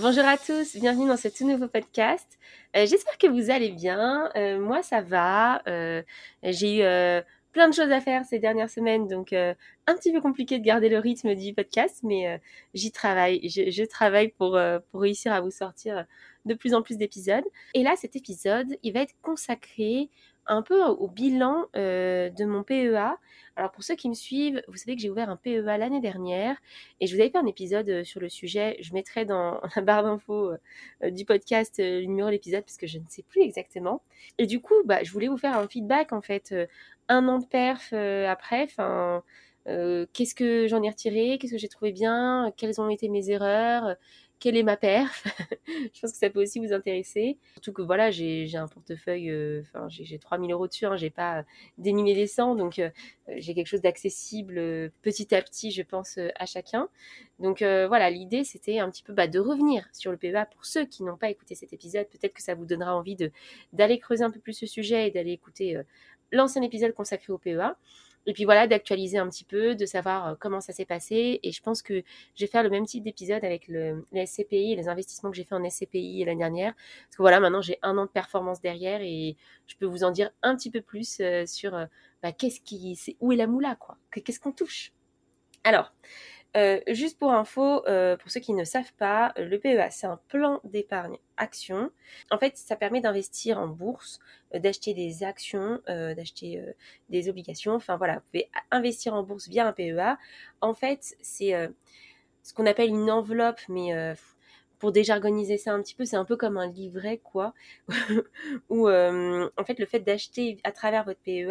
Bonjour à tous, bienvenue dans ce tout nouveau podcast. Euh, j'espère que vous allez bien. Euh, moi, ça va. Euh, j'ai eu plein de choses à faire ces dernières semaines, donc un petit peu compliqué de garder le rythme du podcast, mais j'y travaille. Je, je, travaille pour, pour réussir à vous sortir de plus en plus d'épisodes. Et là, cet épisode, il va être consacré un peu au bilan de mon PEA. Alors pour ceux qui me suivent, vous savez que j'ai ouvert un PEA l'année dernière et je vous avais fait un épisode sur le sujet. Je mettrai dans la barre d'infos du podcast le numéro de l'épisode parce que je ne sais plus exactement. Et du coup, bah, je voulais vous faire un feedback en fait, un an de perf après. Enfin, qu'est-ce que j'en ai retiré, qu'est-ce que j'ai trouvé bien, quelles ont été mes erreurs, quelle est ma perf Je pense que ça peut aussi vous intéresser. Surtout que voilà, j'ai un portefeuille, euh, enfin j'ai 3000 euros dessus, hein, j'ai pas des milliers des cents, donc euh, j'ai quelque chose d'accessible euh, petit à petit, je pense, à chacun. Donc voilà, l'idée c'était un petit peu bah, de revenir sur le PEA pour ceux qui n'ont pas écouté cet épisode. Peut-être que ça vous donnera envie d'aller creuser un peu plus ce sujet et d'aller écouter l'ancien épisode consacré au PEA. Et puis voilà, d'actualiser un petit peu, de savoir euh, comment ça s'est passé. Et je pense que je vais faire le même type d'épisode avec le, les SCPI, les investissements que j'ai fait en SCPI l'année dernière. Parce que voilà, maintenant j'ai un an de performance derrière et je peux vous en dire un petit peu plus euh, sur euh, bah, qu'est-ce qui, où est la moula, quoi? Qu'est-ce qu'on touche? Alors, euh, juste pour info, euh, pour ceux qui ne savent pas, le PEA, c'est un plan d'épargne action. En fait, ça permet d'investir en bourse, euh, d'acheter des actions, d'acheter des obligations. Enfin voilà, vous pouvez investir en bourse via un PEA. En fait, c'est ce qu'on appelle une enveloppe, mais pour déjargoniser ça un petit peu, c'est un peu comme un livret, quoi, où euh, en fait le fait d'acheter à travers votre PEA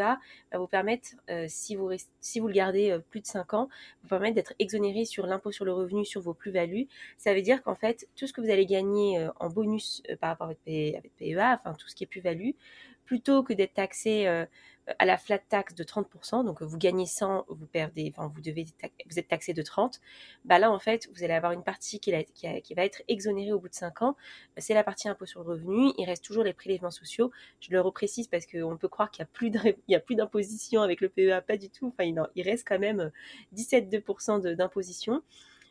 va vous permettre, euh, si, vous si vous le gardez euh, plus de 5 ans, vous permettre d'être exonéré sur l'impôt sur le revenu sur vos plus-values. Ça veut dire qu'en fait, tout ce que vous allez gagner en bonus par rapport à votre, PEA, e enfin tout ce qui est plus-value, plutôt que d'être taxé à la flat tax de 30%, donc vous gagnez 100, vous perdez, enfin vous devez, vous êtes taxé de 30, bah là en fait vous allez avoir une partie qui, va être exonérée au bout de 5 ans, c'est la partie impôt sur le revenu, il reste toujours les prélèvements sociaux, je le reprécise parce qu'on peut croire qu'il n'y a plus d'imposition avec le PEA, pas du tout, enfin il, il reste quand même 17,2% d'imposition.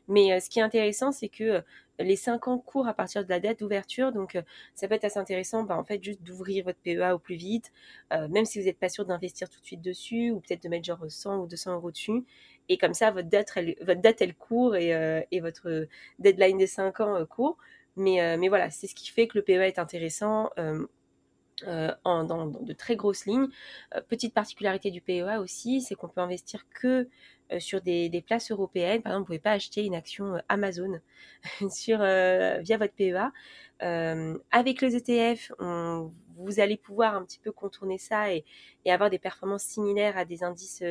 Mais euh, ce qui est intéressant, c'est que euh, les 5 ans courent à partir de la date d'ouverture. Donc, euh, ça peut être assez intéressant, bah, en fait, juste d'ouvrir votre PEA au plus vite, même si vous n'êtes pas sûr d'investir tout de suite dessus, ou peut-être de mettre genre 100 ou 200 euros dessus. Et comme ça, votre date, elle, votre court et, et votre deadline des 5 ans court. Mais, mais voilà, c'est ce qui fait que le PEA est intéressant. En, dans, de très grosses lignes. petite particularité du PEA aussi, c'est qu'on peut investir que euh, sur des, places européennes. Par exemple, vous pouvez pas acheter une action euh, Amazon sur, euh, via votre PEA. avec les ETF, vous allez pouvoir un petit peu contourner ça et, avoir des performances similaires à des indices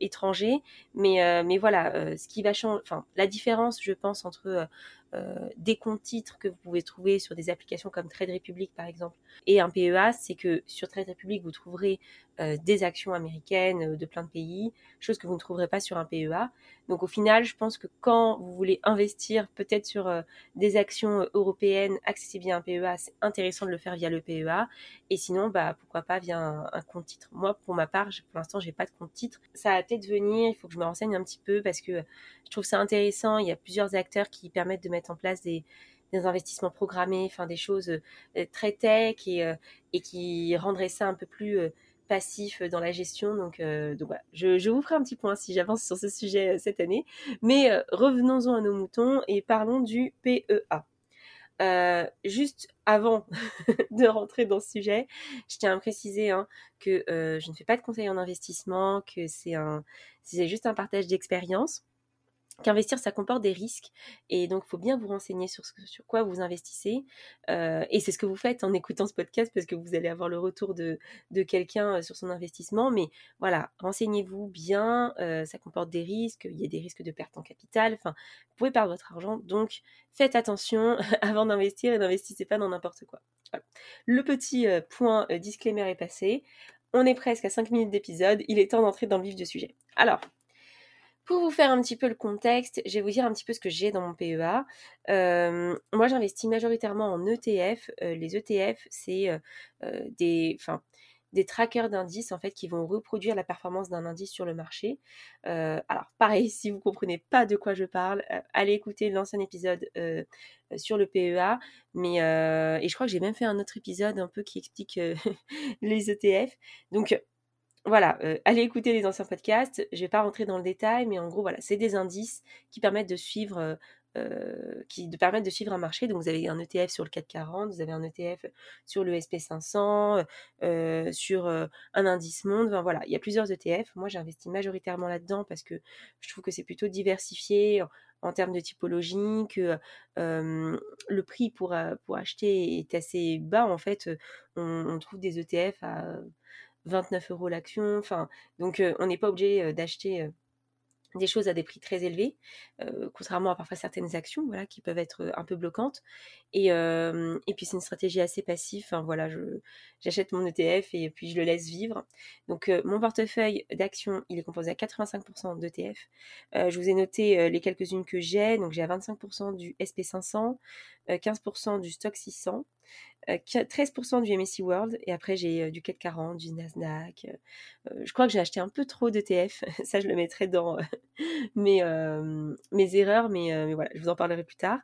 étrangers. Mais, mais voilà, ce qui va changer, enfin, la différence, je pense, entre des comptes titres que vous pouvez trouver sur des applications comme Trade Republic par exemple et un PEA, c'est que sur Trade Republic vous trouverez des actions américaines de plein de pays, chose que vous ne trouverez pas sur un PEA. Donc au final, je pense que quand vous voulez investir peut-être sur euh, des actions euh, européennes accessibles via un PEA, c'est intéressant de le faire via le PEA. Et sinon, bah pourquoi pas via un, compte titre. Moi, pour ma part, pour l'instant, j'ai pas de compte titre. Ça va peut-être venir. Il faut que je me renseigne un petit peu parce que je trouve ça intéressant. Il y a plusieurs acteurs qui permettent de mettre en place des investissements programmés, enfin des choses euh, très tech et qui rendraient ça un peu plus passif dans la gestion. Donc, euh, je, vous ferai un petit point si j'avance sur ce sujet euh, cette année. Mais euh, revenons-en à nos moutons et parlons du PEA. juste avant de rentrer dans ce sujet, je tiens à préciser hein, que je ne fais pas de conseil en investissement, que c'est c'est juste un partage d'expérience. Qu'investir, ça comporte des risques. Et donc, il faut bien vous renseigner sur, ce, sur quoi vous investissez. Euh, et c'est ce que vous faites en écoutant ce podcast parce que vous allez avoir le retour de, quelqu'un euh, sur son investissement. Mais voilà, renseignez-vous bien. Euh, ça comporte des risques. Il y a des risques de perte en capital. Enfin, vous pouvez perdre votre argent. Donc, faites attention avant d'investir et n'investissez pas dans n'importe quoi. Le petit point disclaimer est passé. On est presque à 5 minutes d'épisode. Il est temps d'entrer dans le vif du sujet. Alors, pour vous faire un petit peu le contexte, je vais vous dire un petit peu ce que j'ai dans mon PEA. Euh, moi, j'investis majoritairement en ETF. Euh, les ETF, c'est euh, des, trackers d'indices en fait qui vont reproduire la performance d'un indice sur le marché. alors, pareil, si vous comprenez pas de quoi je parle, allez écouter l'ancien épisode sur le PEA. Mais et je crois que j'ai même fait un autre épisode un peu qui explique les ETF. Donc voilà, euh, allez écouter les anciens podcasts. Je vais pas rentrer dans le détail, mais en gros, voilà, c'est des indices qui permettent de suivre, euh, euh, qui de permettre de suivre un marché. Donc, vous avez un ETF sur le 440, vous avez un ETF sur le SP500, sur un indice monde. Voilà, il y a plusieurs ETF. Moi, j'investis majoritairement là-dedans parce que je trouve que c'est plutôt diversifié en, termes de typologie, que le prix pour, acheter est assez bas. En fait, on trouve des ETF à 29 euros l'action. Enfin, donc on n'est pas obligé d'acheter des choses à des prix très élevés, contrairement à parfois certaines actions, voilà, qui peuvent être un peu bloquantes. Et, et puis c'est une stratégie assez passive. Voilà, j'achète mon ETF et puis je le laisse vivre. Donc mon portefeuille d'actions, il est composé à 85% d'ETF. je vous ai noté les quelques-unes que j'ai. Donc j'ai à 25% du SP500, 15% du Stock 600. 13% du MSCI World et après j'ai du 440, du Nasdaq. je crois que j'ai acheté un peu trop d'ETF, ça je le mettrai dans mes, erreurs, mais, voilà, je vous en parlerai plus tard.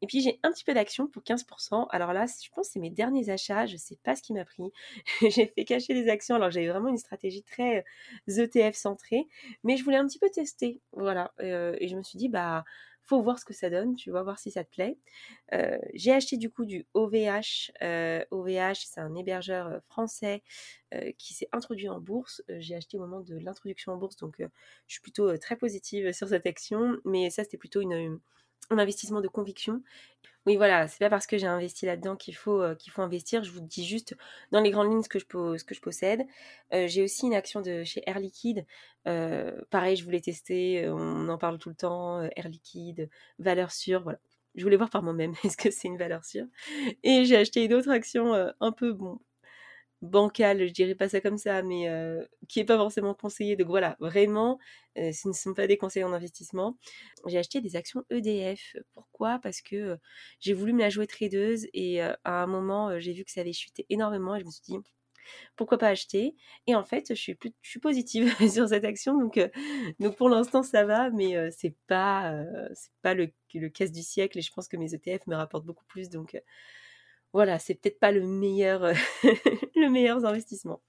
Et puis j'ai un petit peu d'actions pour 15%. Alors là, je pense que c'est mes derniers achats, je sais pas ce qui m'a pris. j'ai fait cacher les actions alors j'avais vraiment une stratégie très ETF centrée, mais je voulais un petit peu tester, voilà. et je me suis dit, bah faut voir ce que ça donne, tu vois, voir si ça te plaît. Euh, j'ai acheté du coup du OVH. OVH, euh, c'est un hébergeur euh, français qui s'est introduit en bourse. j'ai acheté au moment de l'introduction en bourse, donc je suis plutôt très positive sur cette action. Mais ça, c'était plutôt une, un investissement de conviction. Oui, voilà, c'est pas parce que j'ai investi là-dedans qu'il faut, euh, qu'il faut investir. Je vous dis juste dans les grandes lignes ce que je, que je possède. Euh, j'ai aussi une action de chez Air Liquide. Euh, pareil, je voulais tester, on en parle tout le temps. Air Liquide, valeur sûre, voilà. Je voulais voir par moi-même, est-ce que c'est une valeur sûre? Et j'ai acheté une autre action un peu, bon, bancal, je dirais pas ça comme ça, mais qui est pas forcément conseillé. Donc voilà, vraiment, ce ne sont pas des conseils en investissement. J'ai acheté des actions EDF. Pourquoi? Parce que j'ai voulu me la jouer tradeuse et à un moment, j'ai vu que ça avait chuté énormément et je me suis dit pourquoi pas acheter? Et en fait, je suis plus, positive sur cette action, donc pour l'instant ça va, mais c'est pas c'est pas le, le casse du siècle et je pense que mes ETF me rapportent beaucoup plus, donc voilà, c'est peut-être pas le meilleur, euh, le meilleur investissement.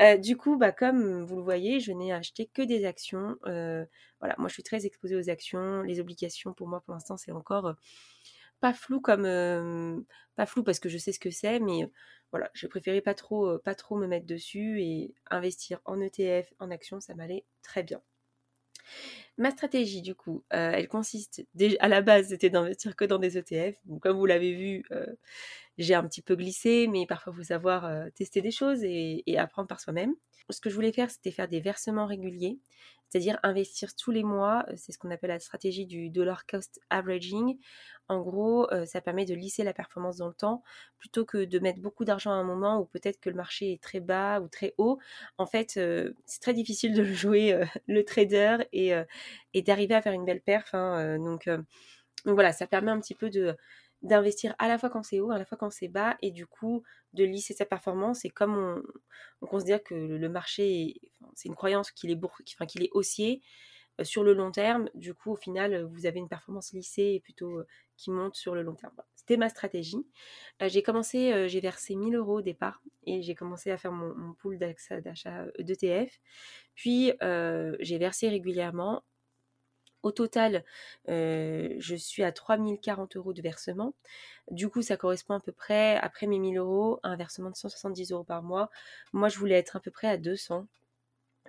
Euh, du coup, bah, comme vous le voyez, je n'ai acheté que des actions. Euh, voilà, moi je suis très exposée aux actions. Les obligations, pour moi, pour l'instant, c'est encore pas flou comme pas flou parce que je sais ce que c'est, mais voilà, je préférais pas trop, pas trop me mettre dessus et investir en ETF, en actions, ça m'allait très bien. Ma stratégie, du coup, euh, elle consiste, à la base, c'était d'investir que dans des ETF. comme vous l'avez vu, euh, j'ai un petit peu glissé, mais parfois, il faut savoir tester des choses et, apprendre par soi-même. Ce que je voulais faire, c'était faire des versements réguliers, c'est-à-dire investir tous les mois. C'est ce qu'on appelle la stratégie du dollar cost averaging. En gros, ça permet de lisser la performance dans le temps plutôt que de mettre beaucoup d'argent à un moment où peut-être que le marché est très bas ou très haut. En fait, c'est très difficile de jouer le trader et, d'arriver à faire une belle perf. Hein, donc, voilà, ça permet un petit peu de d'investir à la fois quand c'est haut, à la fois quand c'est bas, et du coup de lisser sa performance. Et comme on, considère que le marché, c'est une croyance qu'il est, enfin, qu'il est haussier, sur le long terme, du coup, au final, vous avez une performance lissée et plutôt qui monte sur le long terme. C'était ma stratégie. j'ai commencé, j'ai versé 1000 euros au départ et j'ai commencé à faire mon, pool d'achat d'ETF. Puis, j'ai versé régulièrement. Au total, je suis à 3040 euros de versement. Du coup, ça correspond à peu près, après mes 1000 euros, à un versement de 170 euros par mois. Moi, je voulais être à peu près à 200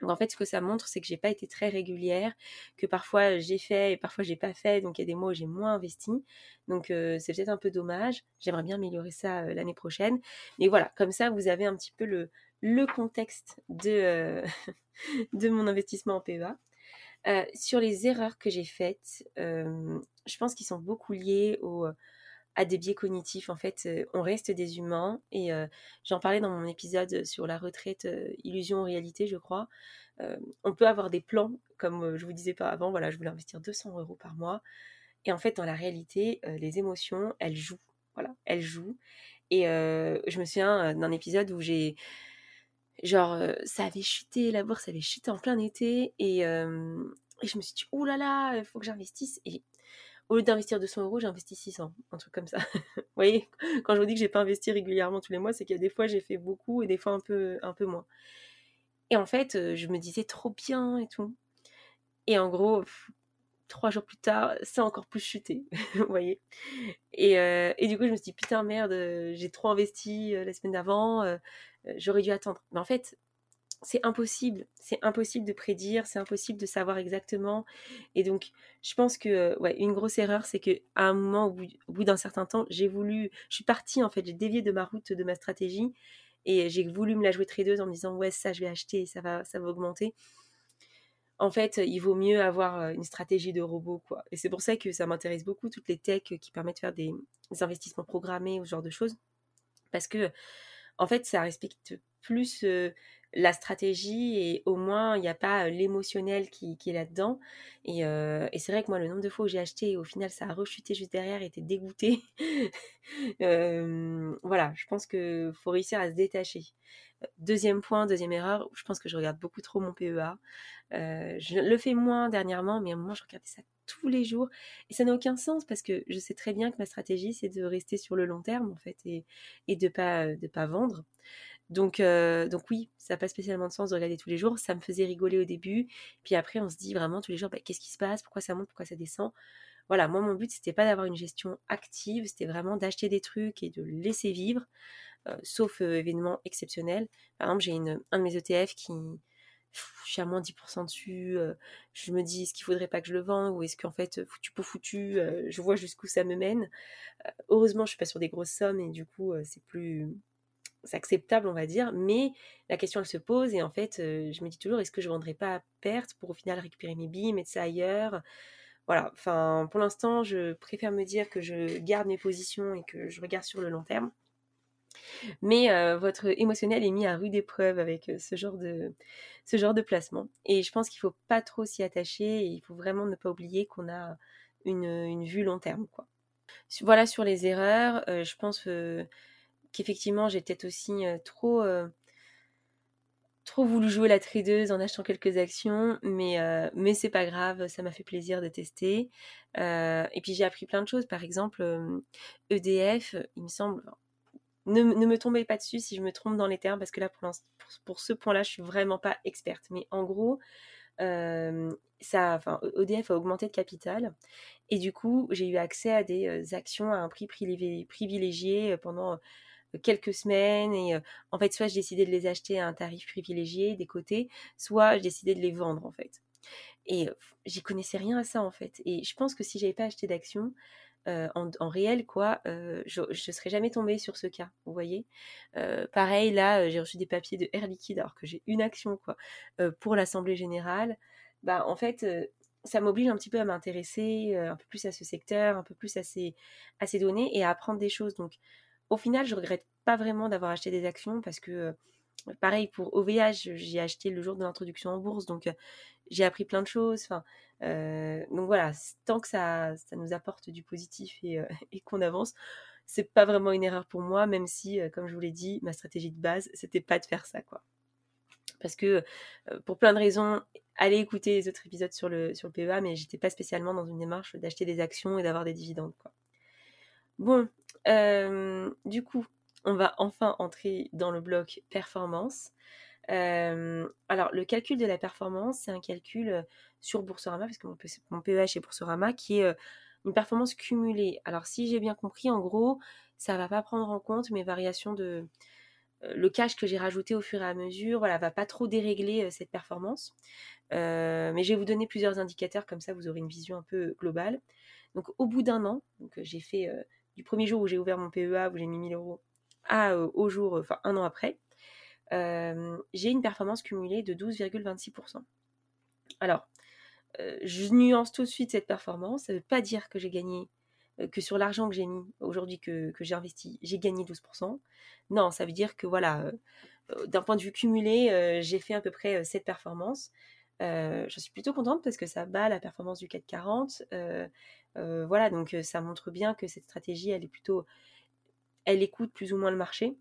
Donc en fait, ce que ça montre, c'est que j'ai pas été très régulière, que parfois j'ai fait et parfois j'ai pas fait. Donc il y a des mois où j'ai moins investi. Donc euh, c'est peut-être un peu dommage. J'aimerais bien améliorer ça euh, l'année prochaine. Mais voilà, comme ça, vous avez un petit peu le, contexte de, euh, de mon investissement en PEA. Sur les erreurs que j'ai faites, je pense qu'ils sont beaucoup liés au à des biais cognitifs. En fait, euh, on reste des humains. Et euh, j'en parlais dans mon épisode sur la retraite, euh, illusion réalité, je crois. on peut avoir des plans, comme je vous disais pas avant. Voilà, je voulais investir 200 euros par mois. Et en fait, dans la réalité, les émotions, elles jouent. Voilà, elles jouent. Et je me souviens d'un épisode où j'ai genre ça avait chuté, la bourse avait chuté en plein été et, je me suis dit oh là là, il faut que j'investisse et au lieu d'investir 200 euros, j'ai investi 600, un truc comme ça. vous voyez, quand je vous dis que j'ai pas investi régulièrement tous les mois, c'est qu'il y a des fois j'ai fait beaucoup et des fois un peu, un peu moins. Et en fait, euh, je me disais trop bien et tout. Et en gros, trois jours plus tard, ça a encore plus chuté, vous voyez. Et, euh, et, du coup, je me suis dit, putain, merde, j'ai trop investi euh, la semaine d'avant, j'aurais dû attendre. Mais en fait, c'est impossible, c'est impossible de prédire, c'est impossible de savoir exactement. Et donc, je pense que euh, ouais, une grosse erreur, c'est que à un moment, au bout, d'un certain temps, j'ai voulu, je suis partie en fait, j'ai dévié de ma route, de ma stratégie, et j'ai voulu me la jouer tradeuse en me disant ouais ça je vais acheter, ça va, ça va augmenter. En fait, il vaut mieux avoir euh, une stratégie de robot quoi. Et c'est pour ça que ça m'intéresse beaucoup toutes les techs qui permettent de faire des, investissements programmés ou ce genre de choses, parce que en fait, ça respecte plus la stratégie et au moins il n'y a pas l'émotionnel qui, est là-dedans. Et, c'est vrai que moi, le nombre de fois où j'ai acheté et au final ça a rechuté juste derrière, était dégoûté. voilà, je pense qu'il faut réussir à se détacher. Deuxième point, deuxième erreur, je pense que je regarde beaucoup trop mon PEA. je le fais moins dernièrement, mais à un moment je regardais ça tous les jours et ça n'a aucun sens parce que je sais très bien que ma stratégie c'est de rester sur le long terme en fait et, de pas de pas vendre. Donc, euh, donc oui, ça n'a pas spécialement de sens de regarder tous les jours. Ça me faisait rigoler au début. Puis après, on se dit vraiment tous les jours, bah, qu'est-ce qui se passe? Pourquoi ça monte? Pourquoi ça descend? Voilà, moi, mon but, c'était pas d'avoir une gestion active. C'était vraiment d'acheter des trucs et de laisser vivre, euh, sauf euh, événements exceptionnels. Par exemple, j'ai un de mes ETF qui... je suis à moins 10% dessus. je me dis, est-ce qu'il faudrait pas que je le vende Ou est-ce qu'en fait, foutu pour foutu, je vois jusqu'où ça me mène. heureusement, je suis pas sur des grosses sommes et du coup, c'est plus acceptable, on va dire, mais la question elle se pose et en fait, euh, je me dis toujours est-ce que je vendrais pas à perte pour au final récupérer mes billes, mettre ça ailleurs? Voilà, enfin, pour l'instant, je préfère me dire que je garde mes positions et que je regarde sur le long terme. Mais euh, votre émotionnel est mis à rude épreuve avec euh, ce genre de ce genre de placement. Et je pense qu'il faut pas trop s'y attacher et il faut vraiment ne pas oublier qu'on a une, une, vue long terme. Voilà sur les erreurs. je pense qu'effectivement j'ai peut-être aussi euh, trop euh, trop voulu jouer la tradeuse en achetant quelques actions, mais, euh, mais c'est pas grave, ça m'a fait plaisir de tester. et puis j'ai appris plein de choses, par exemple EDF, e il me semble, ne, me tombez pas dessus si je me trompe dans les termes, parce que là pour, ce point-là je suis vraiment pas experte, mais en gros, ça, enfin, EDF a augmenté de capital et du coup j'ai eu accès à des actions à un prix privilégié pendant quelques semaines et euh, en fait soit je décidais de les acheter à un tarif privilégié des côtés, soit je décidais de les vendre en fait. Et j'y connaissais rien à ça en fait. Et je pense que si j'avais pas acheté d'actions euh, en, réel, quoi, euh, je, ne serais jamais tombée sur ce cas, vous voyez. pareil, là, j'ai reçu des papiers de Air Liquide alors que j'ai une action, quoi, pour l'Assemblée Générale. Bah, en fait, ça m'oblige un petit peu à m'intéresser un peu plus à ce secteur, un peu plus à ces, données et à apprendre des choses. Donc, au final, je regrette pas vraiment d'avoir acheté des actions parce que, euh, pareil, pour OVH, j'ai acheté le jour de l'introduction en bourse, donc euh, j'ai appris plein de choses. Euh, donc voilà, tant que ça, ça nous apporte du positif et, et qu'on avance, c'est pas vraiment une erreur pour moi, même si, comme je vous l'ai dit, ma stratégie de base, c'était pas de faire ça, quoi. Parce que, pour plein de raisons, allez écouter les autres épisodes sur le, sur le PEA, mais j'étais pas spécialement dans une démarche d'acheter des actions et d'avoir des dividendes. Bon, euh, du coup, on va enfin entrer dans le bloc performance. Alors, le calcul de la performance, c'est un calcul sur Boursorama, parce que mon PEH est Boursorama, qui est une performance cumulée. Alors, si j'ai bien compris, en gros, ça va pas prendre en compte mes variations de, le cash que j'ai rajouté au fur et à mesure, voilà, va pas trop dérégler cette performance. mais je vais vous donner plusieurs indicateurs, comme ça vous aurez une vision un peu globale. Donc au bout d'un an, j'ai fait du premier jour où j'ai ouvert mon PEA, où j'ai mis 1000 euros, à au jour, enfin un an après, j'ai une performance cumulée de 12,26%. Alors, je nuance tout de suite cette performance. Ça ne veut pas dire que j'ai gagné, que sur l'argent que j'ai mis aujourd'hui, que, j'ai investi, j'ai gagné 12%. Non, ça veut dire que voilà, d'un point de vue cumulé, j'ai fait à peu près cette performance. je suis plutôt contente parce que ça bat la performance du CAC 40. voilà, donc ça montre bien que cette stratégie, elle est plutôt, elle écoute plus ou moins le marché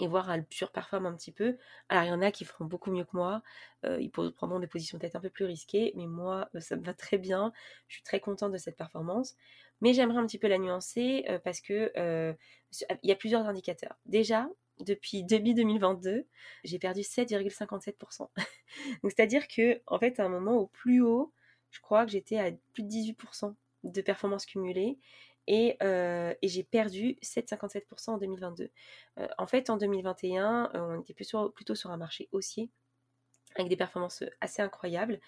et voir elle surperforme un petit peu. Alors il y en a qui feront beaucoup mieux que moi, euh, ils prendront des positions peut-être un peu plus risquées, mais moi euh, ça me va très bien, je suis très contente de cette performance. Mais j'aimerais un petit peu la nuancer euh, parce que il y a plusieurs indicateurs. Déjà, depuis début 2022, j'ai perdu 7,57%. Donc c'est-à-dire que en fait à un moment au plus haut, je crois que j'étais à plus de 18% de performance cumulée euh, et, j'ai perdu 7,57% en 2022. Euh, en fait, en 2021, euh, on était plutôt, sur un marché haussier avec des performances assez incroyables.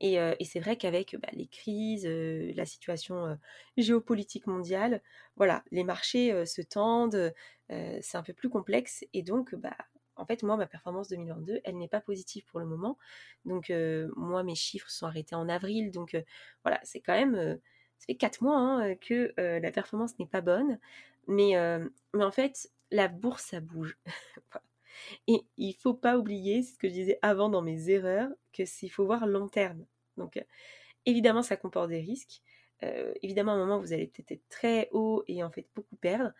Et, c'est vrai qu'avec bah, les crises, la situation géopolitique mondiale, voilà, les marchés se tendent, c'est un peu plus complexe. Et donc, bah, en fait, moi, ma performance 2022, elle n'est pas positive pour le moment. Donc, moi, mes chiffres sont arrêtés en avril. Donc, voilà, c'est quand même ça fait quatre mois hein, euh, que euh, la performance n'est pas bonne, mais, euh, mais en fait, la bourse, ça bouge. Et il faut pas oublier, c'est ce que je disais avant dans mes erreurs, que s'il faut voir long terme. Donc, évidemment, ça comporte des risques. évidemment, à un moment, vous allez peut-être être très haut et en fait beaucoup perdre.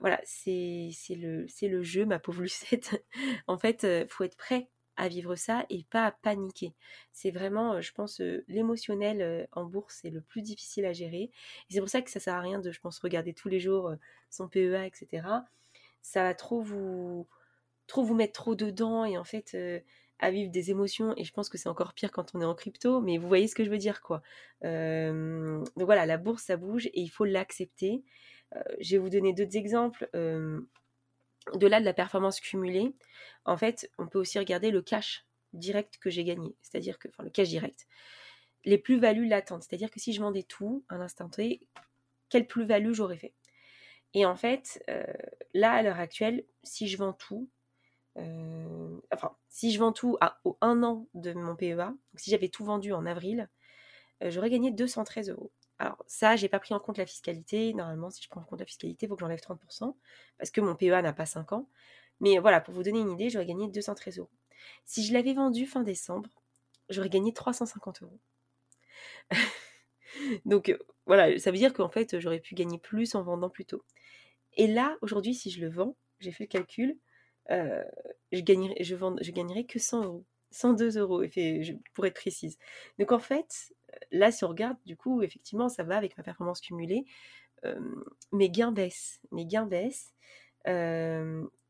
voilà, c'est le, le jeu, ma pauvre Lucette. en fait, il faut être prêt à vivre ça et pas à paniquer. C'est vraiment, euh, je pense, euh, l'émotionnel euh, en bourse, c'est le plus difficile à gérer. Et c'est pour ça que ça sert à rien de, je pense, regarder tous les jours son PEA, etc. Ça va trop vous, trop vous mettre trop dedans et en fait, à vivre des émotions. Et je pense que c'est encore pire quand on est en crypto, mais vous voyez ce que je veux dire, quoi. donc voilà, la bourse, ça bouge et il faut l'accepter. je vais vous donner d'autres exemples au-delà de la performance cumulée, en fait, on peut aussi regarder le cash direct que j'ai gagné, c'est-à-dire que, enfin, le cash direct, les plus-values latentes, c'est-à-dire que si je vendais tout à un instant T, quelle plus-value j'aurais fait? Et en fait, euh, là, à l'heure actuelle, si je vends tout, euh, enfin, si je vends tout à, au un an de mon PEA, si j'avais tout vendu en avril, euh, j'aurais gagné 213 euros. Alors ça, j'ai pas pris en compte la fiscalité. Normalement, si je prends en compte la fiscalité, il faut que j'enlève 30%, parce que mon PEA n'a pas 5 ans. Mais voilà, pour vous donner une idée, j'aurais gagné 213 euros. Si je l'avais vendu fin décembre, j'aurais gagné 350 euros. Donc euh, voilà, ça veut dire qu'en fait, j'aurais pu gagner plus en vendant plus tôt. Et là, aujourd'hui, si je le vends, j'ai fait le calcul, euh, je, gagnerai, je, je gagnerai que 100 euros. 102 euros, pour être précise. Donc en fait, là, si on regarde, du coup, effectivement, ça va avec ma performance cumulée. mes gains baissent. Mes gains baissent.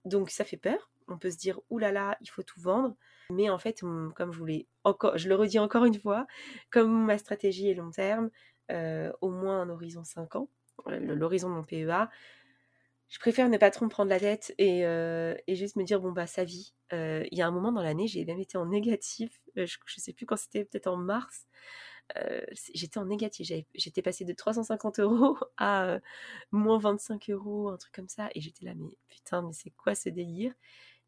donc ça fait peur. On peut se dire, oulala, là là, il faut tout vendre. Mais en fait, comme je le redis encore une fois, comme ma stratégie est long terme, au moins un horizon 5 ans, l'horizon de mon PEA, je préfère ne pas trop me prendre la tête et, juste me dire bon bah ça vit. Il y a un moment dans l'année, j'ai même été en négatif. je, ne sais plus quand c'était, peut-être en mars. j'étais en négatif. J'étais passée de 350 euros à moins 25 euros, un truc comme ça. Et j'étais là, mais putain, mais c'est quoi ce délire?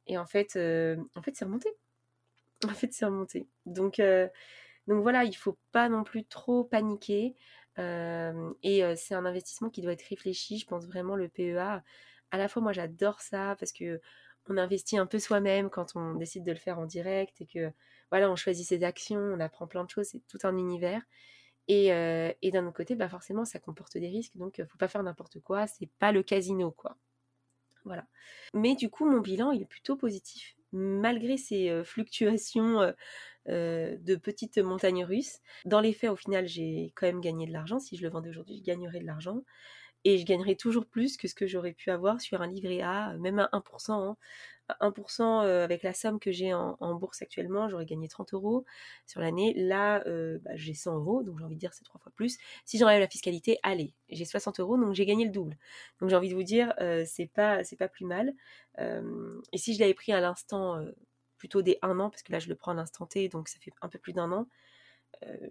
Et en fait, en fait, c'est remonté. En fait, c'est remonté. Donc, donc voilà, il faut pas non plus trop paniquer et c'est un investissement qui doit être réfléchi. Je pense vraiment le PEA. À la fois, moi, j'adore ça parce que on investit un peu soi-même quand on décide de le faire en direct et que voilà, on choisit ses actions, on apprend plein de choses, c'est tout un univers. Et, et d'un autre côté, bah forcément, ça comporte des risques, donc faut pas faire n'importe quoi. C'est pas le casino, quoi. Voilà. Mais du coup, mon bilan, il est plutôt positif malgré ces fluctuations de petites montagnes russes. Dans les faits, au final, j'ai quand même gagné de l'argent. Si je le vendais aujourd'hui, je gagnerais de l'argent. Et je gagnerai toujours plus que ce que j'aurais pu avoir sur un livret A, même à 1%. 1% hein. euh, avec la somme que j'ai en, bourse actuellement, j'aurais gagné 30 euros sur l'année. Là, euh, bah, j'ai 100 euros, donc j'ai envie de dire c'est trois fois plus. Si j'enlève la fiscalité, allez, j'ai 60 euros, donc j'ai gagné le double. Donc j'ai envie de vous dire, euh, c'est pas pas plus mal. et si je l'avais pris à l'instant, plutôt des 1 an, parce que là je le prends à l'instant T, donc ça fait un peu plus d'un an, euh,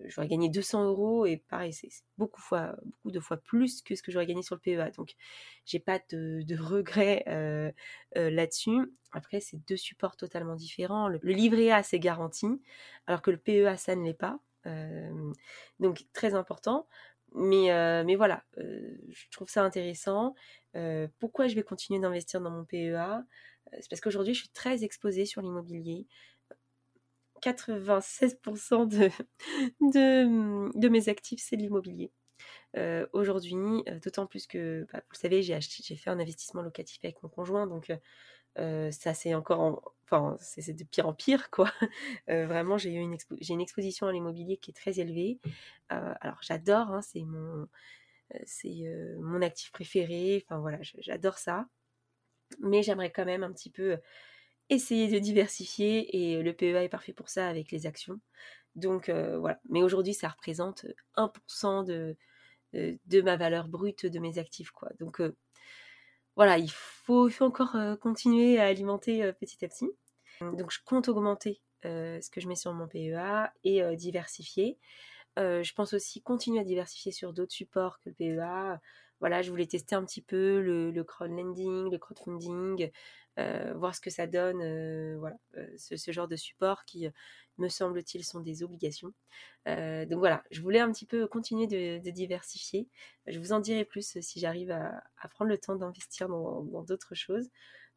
j'aurais gagné 200 euros et pareil, c'est beaucoup, fois, beaucoup de fois plus que ce que j'aurais gagné sur le PEA. Donc, j'ai pas de, de regrets euh, euh, là-dessus. Après, c'est deux supports totalement différents. Le, livret A, c'est garanti, alors que le PEA, ça ne l'est pas. donc, très important. Mais, mais voilà, je trouve ça intéressant. pourquoi je vais continuer d'investir dans mon PEA C'est parce qu'aujourd'hui, je suis très exposée sur l'immobilier. 96% de, de, mes actifs, c'est de l'immobilier. Euh, aujourd'hui, euh, d'autant plus que, bah, vous le savez, j'ai, fait un investissement locatif avec mon conjoint, donc euh, ça c'est encore, enfin c'est, de pire en pire, quoi. vraiment, j'ai eu une, j'ai une exposition à l'immobilier qui est très élevée. alors j'adore, hein, c'est mon, c'est mon actif préféré. Enfin voilà, j'adore ça, mais j'aimerais quand même un petit peu essayer de diversifier et le PEA est parfait pour ça avec les actions. Donc euh, voilà, mais aujourd'hui ça représente 1% de, euh, de ma valeur brute de mes actifs quoi. Donc euh, voilà, il faut, faut encore continuer à alimenter petit à petit. Donc je compte augmenter ce que je mets sur mon PEA et diversifier. je pense aussi continuer à diversifier sur d'autres supports que le PEA. Voilà, je voulais tester un petit peu le, le crowdlending, le crowdfunding, euh, voir ce que ça donne, euh, voilà, euh, ce, genre de support qui, me semble-t-il, sont des obligations. donc voilà, je voulais un petit peu continuer de, diversifier. Je vous en dirai plus si j'arrive à, prendre le temps d'investir dans d'autres choses.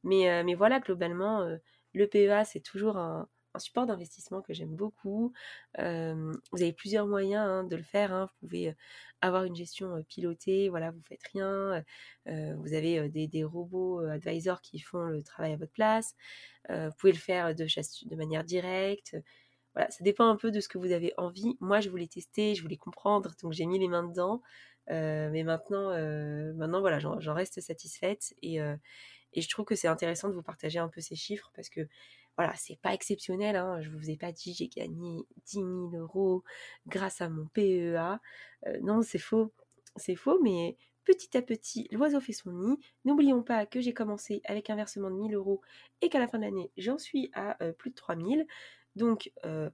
Mais, mais voilà, globalement, le PEA, c'est toujours un, un support d'investissement que j'aime beaucoup. vous avez plusieurs moyens hein, de le faire. Hein. Vous pouvez avoir une gestion pilotée, voilà, vous faites rien. vous avez des, robots advisors qui font le travail à votre place. vous pouvez le faire de, manière directe. Voilà, ça dépend un peu de ce que vous avez envie. Moi, je voulais tester, je voulais comprendre, donc j'ai mis les mains dedans. mais maintenant, maintenant voilà, j'en reste satisfaite et je trouve que c'est intéressant de vous partager un peu ces chiffres parce que voilà, c'est pas exceptionnel. Hein. Je vous ai pas dit j'ai gagné 10 000 euros grâce à mon PEA. Euh, non, c'est faux. C'est faux, mais petit à petit, l'oiseau fait son nid. N'oublions pas que j'ai commencé avec un versement de 1000 euros et qu'à la fin de l'année, j'en suis à euh, plus de 3000. Donc, euh,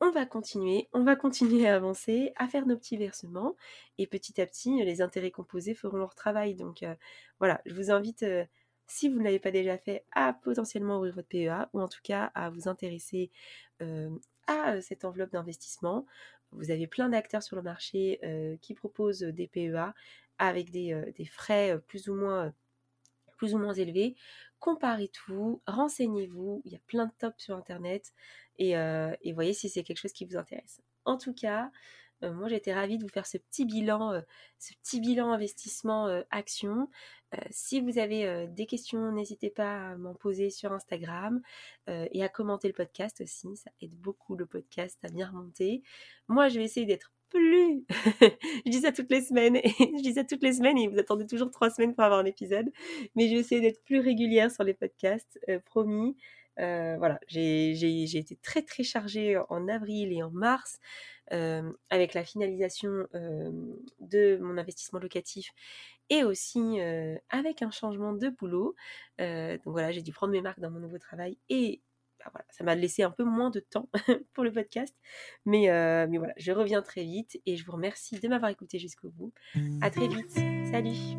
on va continuer, on va continuer à avancer, à faire nos petits versements et petit à petit, les intérêts composés feront leur travail. Donc, voilà, je vous invite si vous ne l'avez pas déjà fait, à potentiellement ouvrir votre PEA ou en tout cas à vous intéresser euh, à euh, cette enveloppe d'investissement. Vous avez plein d'acteurs sur le marché euh, qui proposent des PEA avec des, frais plus ou moins plus ou moins élevés. Comparez tout, renseignez-vous, il y a plein de tops sur internet et, et voyez si c'est quelque chose qui vous intéresse. En tout cas, euh, moi, j'étais ravie de vous faire ce petit bilan, euh, ce petit bilan investissement euh, action. si vous avez des questions, n'hésitez pas à m'en poser sur Instagram et à commenter le podcast aussi. Ça aide beaucoup le podcast à bien remonter. Moi, je vais essayer d'être plus. je dis ça toutes les semaines. Je dis ça toutes les semaines et vous attendez toujours trois semaines pour avoir un épisode. Mais je vais essayer d'être plus régulière sur les podcasts, promis. Voilà, j'ai été très très chargée en avril et en mars. Euh, avec la finalisation euh, de mon investissement locatif et aussi euh, avec un changement de boulot. donc voilà, j'ai dû prendre mes marques dans mon nouveau travail et bah voilà, ça m'a laissé un peu moins de temps pour le podcast. Mais, mais voilà, je reviens très vite et je vous remercie de m'avoir écouté jusqu'au bout. À très vite. Salut